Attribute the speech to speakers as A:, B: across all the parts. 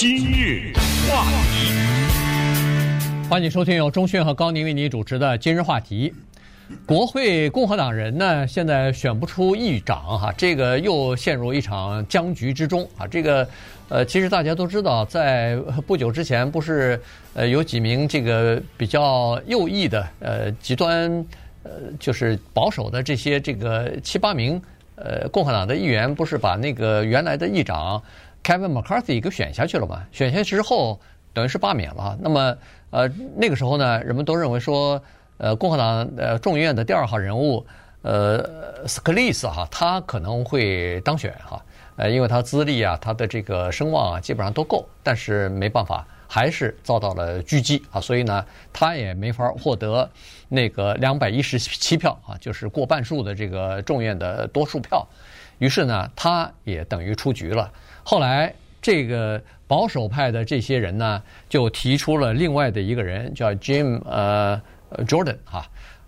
A: 今日话题，
B: 欢迎收听由钟迅和高宁为您主持的《今日话题》。国会共和党人呢，现在选不出议长哈，这个又陷入一场僵局之中啊。这个呃，其实大家都知道，在不久之前，不是呃有几名这个比较右翼的呃极端呃就是保守的这些这个七八名呃共和党的议员，不是把那个原来的议长 Kevin McCarthy 给选下去了嘛？选下去之后，等于是罢免了。那么呃那个时候呢，人们都认为说。呃，共和党呃众议院的第二号人物，呃，斯克利斯哈，他可能会当选哈，呃，因为他资历啊，他的这个声望啊，基本上都够，但是没办法，还是遭到了狙击啊，所以呢，他也没法获得那个两百一十七票啊，就是过半数的这个众议院的多数票，于是呢，他也等于出局了。后来这个保守派的这些人呢，就提出了另外的一个人，叫 Jim 呃。，Jordan 哈，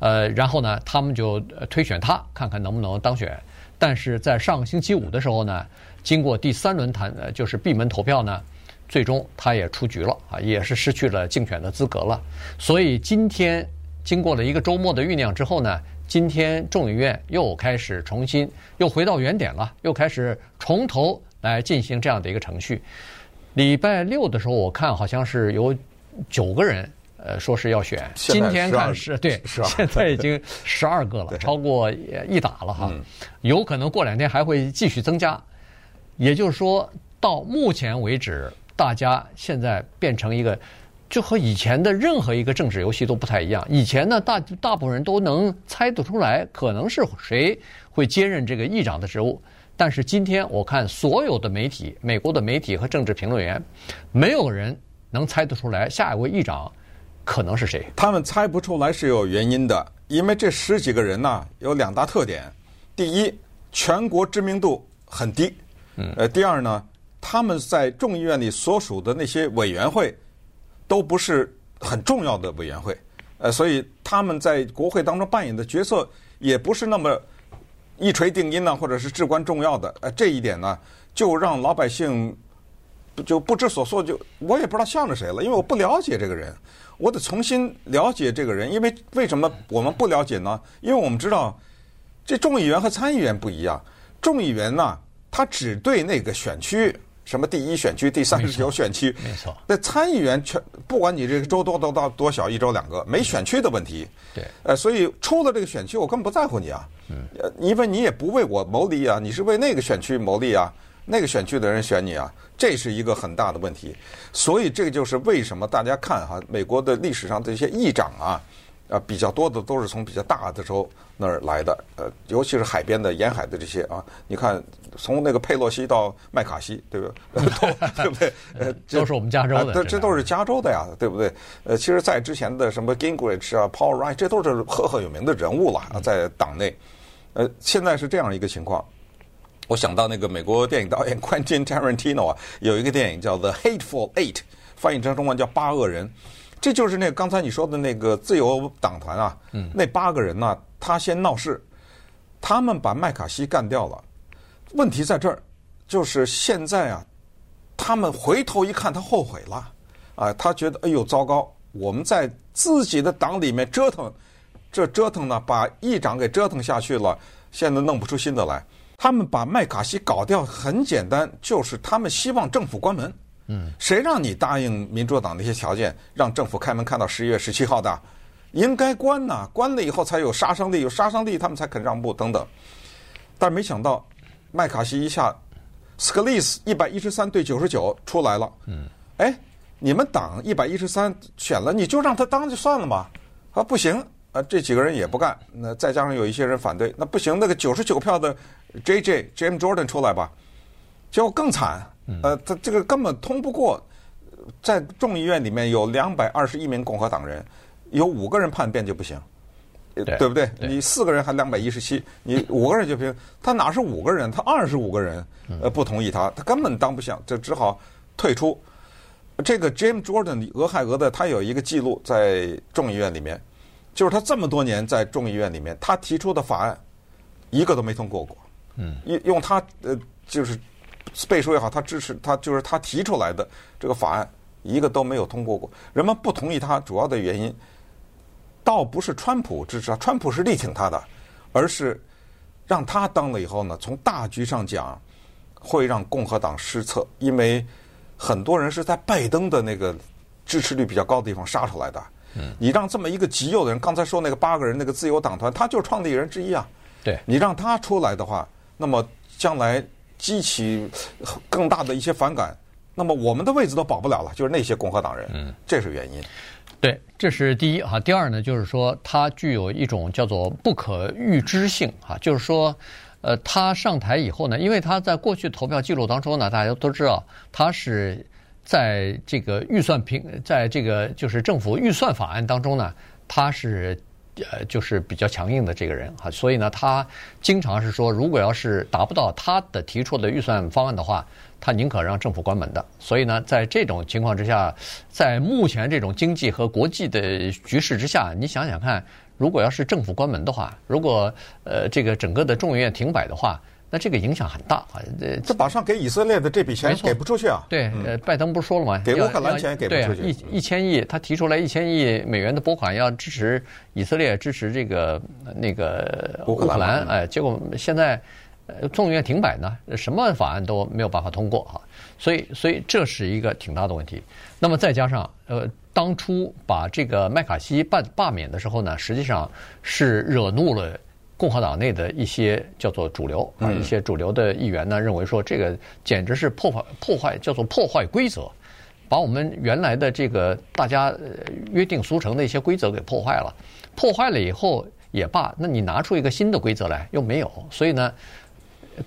B: 呃，然后呢，他们就推选他，看看能不能当选。但是在上星期五的时候呢，经过第三轮谈，呃就是闭门投票呢，最终他也出局了啊，也是失去了竞选的资格了。所以今天经过了一个周末的酝酿之后呢，今天众议院又开始重新又回到原点了，又开始重头来进行这样的一个程序。礼拜六的时候，我看好像是有九个人。呃，说是要选，今天看是对，现在已经十二个了，超过一打了哈，有可能过两天还会继续增加。也就是说，到目前为止，大家现在变成一个，就和以前的任何一个政治游戏都不太一样。以前呢，大大部分人都能猜得出来，可能是谁会接任这个议长的职务。但是今天我看所有的媒体，美国的媒体和政治评论员，没有人能猜得出来下一位议长。可能是谁？
C: 他们猜不出来是有原因的，因为这十几个人呢，有两大特点：第一，全国知名度很低；嗯，呃，第二呢，他们在众议院里所属的那些委员会都不是很重要的委员会，呃，所以他们在国会当中扮演的角色也不是那么一锤定音呢，或者是至关重要的。呃，这一点呢，就让老百姓就不知所措，就我也不知道向着谁了，因为我不了解这个人。我得重新了解这个人，因为为什么我们不了解呢？因为我们知道，这众议员和参议员不一样。众议员呢，他只对那个选区，什么第一选区、第三十九选区，
B: 没错。
C: 那参议员全不管你这个州多多大多小，一州两个，没选区的问题。
B: 对。
C: 呃，所以出了这个选区，我根本不在乎你啊。嗯。呃，因为你也不为我谋利啊，你是为那个选区谋利啊。那个选区的人选你啊，这是一个很大的问题。所以这个就是为什么大家看哈，美国的历史上这些议长啊，啊比较多的都是从比较大的州那儿来的，呃，尤其是海边的沿海的这些啊，你看从那个佩洛西到麦卡锡，对不对？对不对？
B: 呃，都是我们加州的，
C: 这这都是加州的呀，对不对？呃，其实，在之前的什么 Gingrich 啊、Paul Ryan，这都是赫赫有名的人物了，在党内。呃，现在是这样一个情况。我想到那个美国电影导演 Quentin Tarantino 啊，有一个电影叫《The Hateful Eight》，翻译成中文叫《八恶人》。这就是那个刚才你说的那个自由党团啊，嗯那八个人呢，他先闹事，他们把麦卡锡干掉了。问题在这儿，就是现在啊，他们回头一看，他后悔了啊，他觉得哎呦糟糕，我们在自己的党里面折腾，这折腾呢，把议长给折腾下去了，现在弄不出新的来。他们把麦卡锡搞掉很简单，就是他们希望政府关门。嗯，谁让你答应民主党那些条件，让政府开门看到十一月十七号的？应该关呐，关了以后才有杀伤力，有杀伤力他们才肯让步等等。但没想到，麦卡锡一下，斯克利斯一百一十三对九十九出来了。嗯，哎，你们党一百一十三选了，你就让他当就算了嘛？啊，不行。啊，这几个人也不干，那再加上有一些人反对，那不行，那个九十九票的 J J Jim Jordan 出来吧，结果更惨，呃，他这个根本通不过，在众议院里面有两百二十一名共和党人，有五个人叛变就不行，对，对不对？你四个人还两百一十七，你五个人就不行，他哪是五个人？他二十五个人，呃，不同意他，他根本当不响，就只好退出。这个 Jim Jordan 俄亥俄的，他有一个记录在众议院里面。就是他这么多年在众议院里面，他提出的法案一个都没通过过。嗯，用用他呃，就是背书也好，他支持他就是他提出来的这个法案一个都没有通过过。人们不同意他主要的原因，倒不是川普支持他，川普是力挺他的，而是让他当了以后呢，从大局上讲会让共和党失策，因为很多人是在拜登的那个支持率比较高的地方杀出来的。嗯，你让这么一个极右的人，刚才说那个八个人那个自由党团，他就是创立人之一啊。
B: 对，
C: 你让他出来的话，那么将来激起更大的一些反感，那么我们的位置都保不了了，就是那些共和党人，嗯，这是原因。
B: 对，这是第一哈。第二呢，就是说他具有一种叫做不可预知性哈，就是说，呃，他上台以后呢，因为他在过去投票记录当中呢，大家都知道他是在这个预算平，在这个就是政府预算法案当中呢，他是。呃，就是比较强硬的这个人哈，所以呢，他经常是说，如果要是达不到他的提出的预算方案的话，他宁可让政府关门的。所以呢，在这种情况之下，在目前这种经济和国际的局势之下，你想想看，如果要是政府关门的话，如果呃这个整个的众议院停摆的话。那这个影响很大啊！
C: 这马上给以色列的这笔钱给不出去啊！
B: 对，呃，拜登不是说了吗？
C: 给乌克兰钱给不出去。
B: 对，一一千亿，他提出来一千亿美元的拨款，要支持以色列，支持这个那个乌克兰。哎，结果现在众议院停摆呢，什么法案都没有办法通过哈。所以，所以这是一个挺大的问题。那么再加上呃，当初把这个麦卡锡罢罢免的时候呢，实际上是惹怒了。共和党内的一些叫做主流啊，一些主流的议员呢，认为说这个简直是破坏破坏，叫做破坏规则，把我们原来的这个大家约定俗成的一些规则给破坏了。破坏了以后也罢，那你拿出一个新的规则来又没有，所以呢，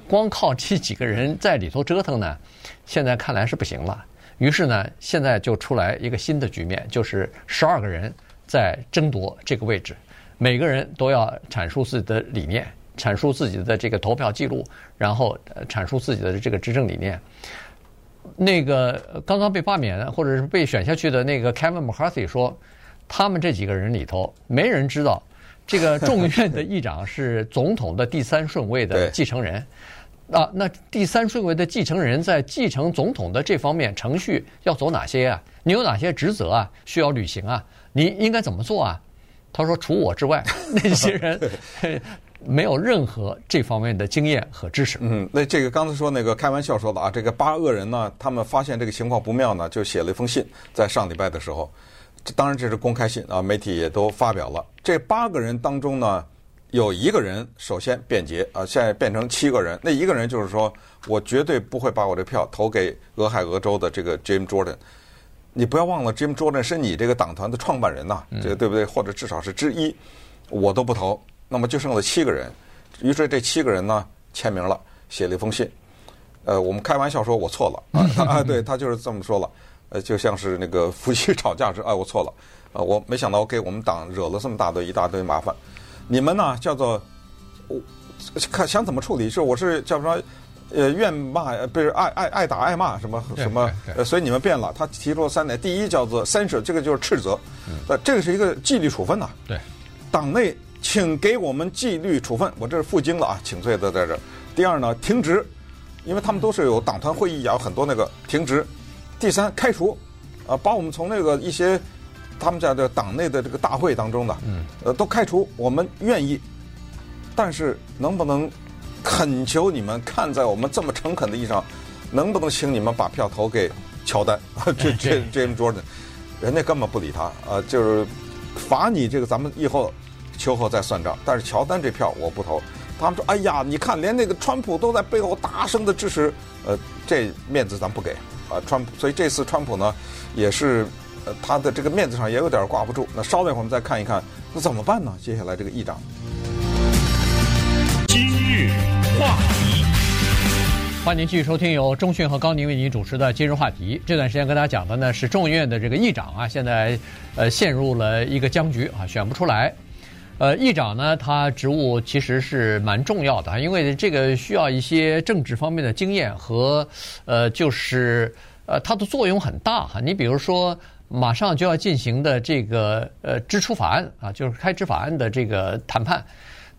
B: 光靠这几个人在里头折腾呢，现在看来是不行了。于是呢，现在就出来一个新的局面，就是十二个人在争夺这个位置。每个人都要阐述自己的理念，阐述自己的这个投票记录，然后阐述自己的这个执政理念。那个刚刚被罢免或者是被选下去的那个 Kevin McCarthy 说，他们这几个人里头，没人知道这个众议院的议长是总统的第三顺位的继承人。啊，那第三顺位的继承人在继承总统的这方面程序要走哪些啊？你有哪些职责啊？需要履行啊？你应该怎么做啊？他说：“除我之外，那些人没有任何这方面的经验和知识。”
C: 嗯，那这个刚才说那个开玩笑说的啊，这个八恶人呢，他们发现这个情况不妙呢，就写了一封信，在上礼拜的时候，这当然这是公开信啊，媒体也都发表了。这八个人当中呢，有一个人首先辩解啊，现在变成七个人，那一个人就是说我绝对不会把我这票投给俄亥俄州的这个 Jim Jordan。你不要忘了，Jim Jordan 是你这个党团的创办人呐，这个对不对？或者至少是之一，我都不投。那么就剩了七个人，于是这七个人呢签名了，写了一封信。呃，我们开玩笑说我错了啊，啊，对他就是这么说了。呃，就像是那个夫妻吵架时，哎，我错了啊，我没想到我给我们党惹了这么大的一大堆麻烦。你们呢叫做我看想怎么处理？是我是叫什么？呃，愿骂不是爱爱爱打爱骂什么什么，呃，所以你们变了。他提出了三点，第一叫做 censure，这个就是斥责，呃，这个是一个纪律处分呐。
B: 对，
C: 党内请给我们纪律处分，我这是负荆了啊，请罪的在这儿。第二呢，停职，因为他们都是有党团会议，有很多那个停职。第三，开除，啊，把我们从那个一些他们家的党内的这个大会当中的，呃，都开除，我们愿意，但是能不能？恳求你们看在我们这么诚恳的意义上，能不能请你们把票投给乔丹？这这 James Jordan，人家根本不理他啊，就是罚你这个，咱们以后秋后再算账。但是乔丹这票我不投。他们说：“哎呀，你看连那个川普都在背后大声的支持，呃，这面子咱不给啊，川普。所以这次川普呢，也是呃他的这个面子上也有点挂不住。那稍等一会儿我们再看一看，那怎么办呢？接下来这个议长。”
A: 话题，
B: 欢迎您继续收听由中讯和高宁为您主持的今日话题。这段时间跟大家讲的呢是众议院的这个议长啊，现在呃陷入了一个僵局啊，选不出来。呃，议长呢，他职务其实是蛮重要的，因为这个需要一些政治方面的经验和呃，就是呃，它的作用很大哈。你比如说，马上就要进行的这个呃支出法案啊，就是开支法案的这个谈判。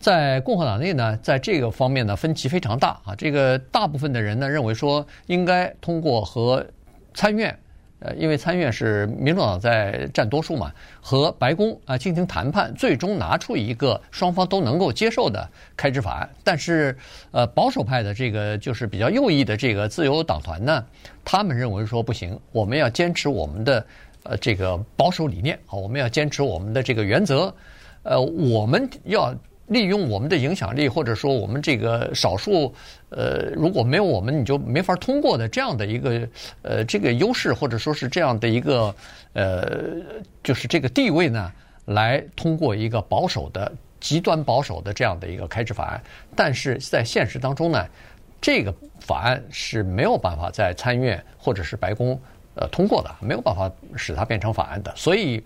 B: 在共和党内呢，在这个方面呢分歧非常大啊。这个大部分的人呢认为说，应该通过和参院。呃，因为参院是民主党在占多数嘛，和白宫啊进行谈判，最终拿出一个双方都能够接受的开支法案。但是，呃，保守派的这个就是比较右翼的这个自由党团呢，他们认为说不行，我们要坚持我们的呃这个保守理念啊，我们要坚持我们的这个原则，呃，我们要。利用我们的影响力，或者说我们这个少数，呃，如果没有我们，你就没法通过的这样的一个，呃，这个优势，或者说是这样的一个，呃，就是这个地位呢，来通过一个保守的、极端保守的这样的一个开支法案。但是在现实当中呢，这个法案是没有办法在参议院或者是白宫呃通过的，没有办法使它变成法案的。所以，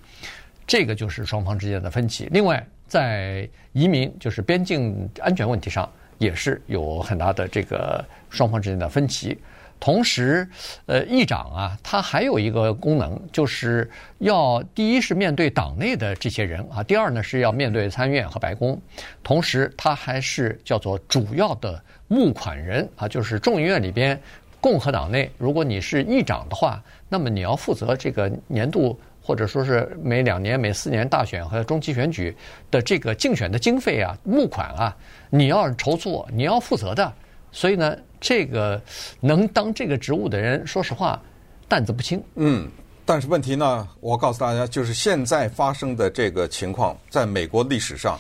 B: 这个就是双方之间的分歧。另外，在移民就是边境安全问题上，也是有很大的这个双方之间的分歧。同时，呃，议长啊，他还有一个功能，就是要第一是面对党内的这些人啊，第二呢是要面对参议院和白宫。同时，他还是叫做主要的募款人啊，就是众议院里边共和党内，如果你是议长的话，那么你要负责这个年度。或者说是每两年、每四年大选和中期选举的这个竞选的经费啊、募款啊，你要筹措，你要负责的。所以呢，这个能当这个职务的人，说实话，担子不轻。
C: 嗯，但是问题呢，我告诉大家，就是现在发生的这个情况，在美国历史上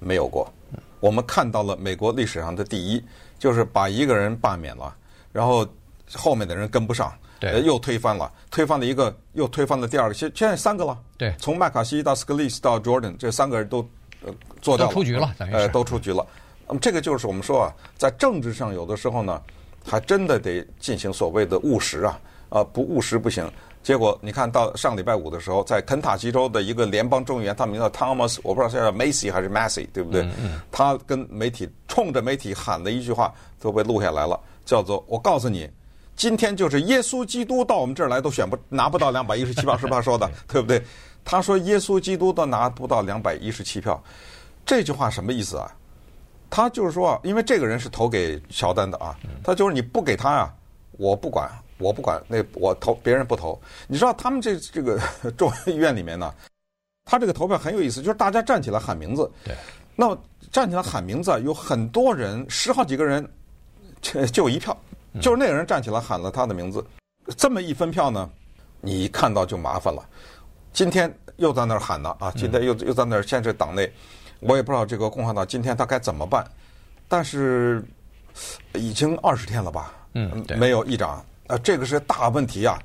C: 没有过。我们看到了美国历史上的第一，就是把一个人罢免了，然后后面的人跟不上。
B: 对，
C: 又推翻了，推翻了一个，又推翻了第二个，现现在三个了。
B: 对，
C: 从麦卡锡到斯克利斯到 Jordan，这三个人都呃做到了，
B: 都出局了，等于是
C: 呃都出局了。那么这个就是我们说啊，在政治上有的时候呢，还真的得进行所谓的务实啊，啊不务实不行。结果你看到上礼拜五的时候，在肯塔基州的一个联邦众议员，他名叫 Thomas，我不知道现在叫 Macy 还是 Massey，对不对？
B: 嗯嗯。
C: 他跟媒体冲着媒体喊的一句话都被录下来了，叫做“我告诉你”。今天就是耶稣基督到我们这儿来都选不拿不到两百一十七票，是他说的，对不对？他说耶稣基督都拿不到两百一十七票，这句话什么意思啊？他就是说，因为这个人是投给乔丹的啊，他就是你不给他呀，我不管，我不管，那我投别人不投。你知道他们这这个众议院里面呢，他这个投票很有意思，就是大家站起来喊名字，
B: 对，
C: 那站起来喊名字，有很多人，十好几个人，就一票。就是那个人站起来喊了他的名字，这么一分票呢，你一看到就麻烦了。今天又在那儿喊呢啊，今天又又在那儿，现在党内，我也不知道这个共和党今天他该怎么办。但是已经二十天了吧，
B: 嗯，
C: 没有议长，呃，这个是大问题啊。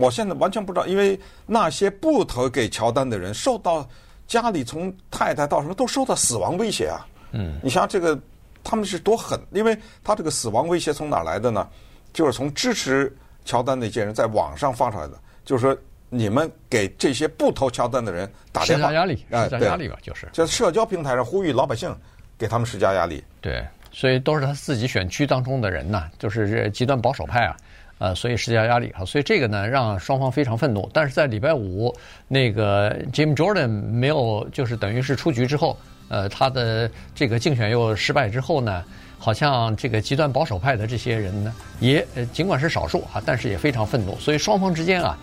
C: 我现在完全不知道，因为那些不投给乔丹的人，受到家里从太太到什么都受到死亡威胁啊。
B: 嗯，
C: 你像这个。他们是多狠，因为他这个死亡威胁从哪来的呢？就是从支持乔丹那些人在网上发出来的，就是说你们给这些不投乔丹的人打电话，施
B: 加压力，施加压力吧，就是
C: 在社交平台上呼吁老百姓给他们施加压力。
B: 对，所以都是他自己选区当中的人呐，就是这极端保守派啊，呃，所以施加压力啊，所以这个呢让双方非常愤怒。但是在礼拜五那个 Jim Jordan 没有，就是等于是出局之后。呃，他的这个竞选又失败之后呢，好像这个极端保守派的这些人呢，也呃尽管是少数啊，但是也非常愤怒。所以双方之间啊，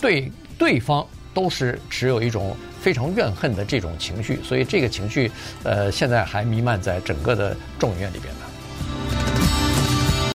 B: 对对方都是持有一种非常怨恨的这种情绪。所以这个情绪，呃，现在还弥漫在整个的众议院里边呢。